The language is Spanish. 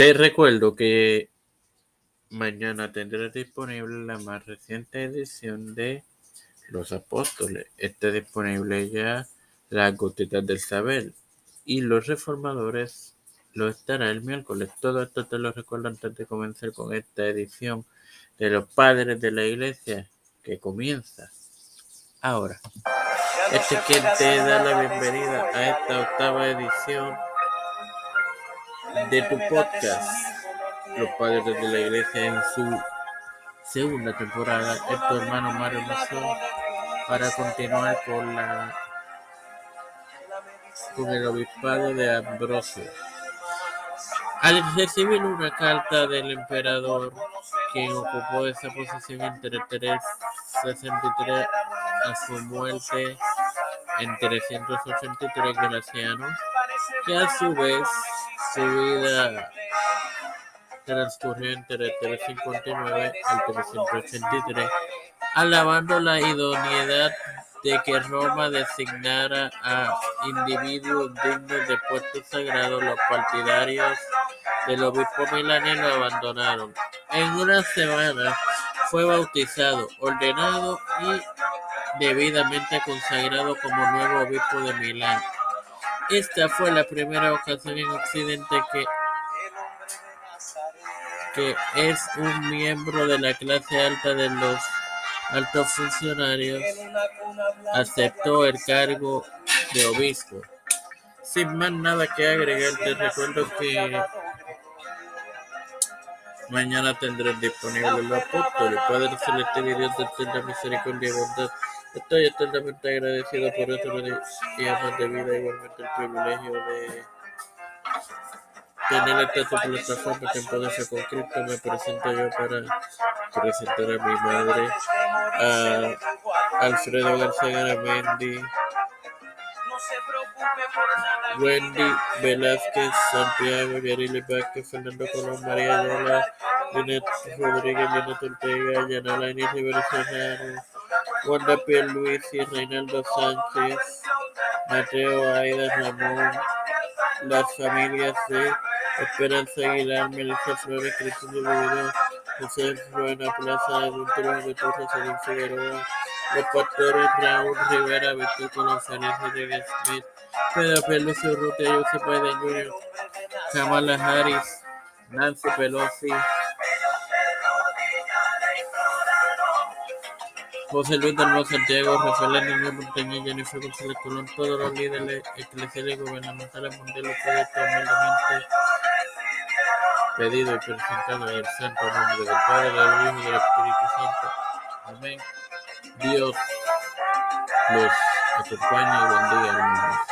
Te recuerdo que mañana tendrás disponible la más reciente edición de Los Apóstoles. Está disponible ya las gotitas del saber y los reformadores lo estará el miércoles. Todo esto te lo recuerdo antes de comenzar con esta edición de los padres de la iglesia que comienza ahora. Este es quien te da la bienvenida a esta octava edición de tu podcast, Los Padres de la Iglesia, en su segunda temporada. Es tu hermano Mario Mazón para continuar con la con el obispado de Ambrosio. Al recibir una carta del emperador que ocupó esa posición entre 363 a su muerte en 383 Graciano, que a su vez su vida transcurrió entre 359 al 383, alabando la idoneidad de que Roma designara a individuos dignos de puestos sagrados, los partidarios del obispo milanés lo abandonaron. En una semana fue bautizado, ordenado y debidamente consagrado como nuevo obispo de Milán. Esta fue la primera ocasión en Occidente que, que es un miembro de la clase alta de los altos funcionarios aceptó el cargo de obispo. Sin más nada que agregar, te recuerdo que mañana tendré disponible los apóstoles, Padre Celeste, Dios de la misericordia y bondad Estoy eternamente agradecido por otros días de vida, igualmente el privilegio de tener esta tu plataforma que ser con Cristo. Me presento yo para presentar a mi madre, a Alfredo García Garamendi, Wendy Velázquez, Santiago, Yarili Vázquez, Fernando Colón, María Lola, Linet Rodríguez, Linet Ortega, Yanala Inicio Berzonaro, Wanda y Reinaldo Sánchez, Mateo Aida Ramón, las familias de Esperanza Aguilar, Melissa Flores, Cristina Rivera, José Ruena Plaza, Adulterio de Torres, Edwin Figueroa, los pastores Raúl Rivera, Víctor Colón, de Smith, Pedro Pérez, Urrutia, Joseph Biden Jr., Kamala Harris, Nancy Pelosi, José Luis del Santiago, Rafael Niño Montañez, Jennifer González Colón, todos los líderes eclesiales y gubernamentales mundiales, proyectos humildemente pedido y presentado en el santo nombre del Padre, del Hijo y del Espíritu Santo. Amén. Dios los acompañe y bendiga, hermanos.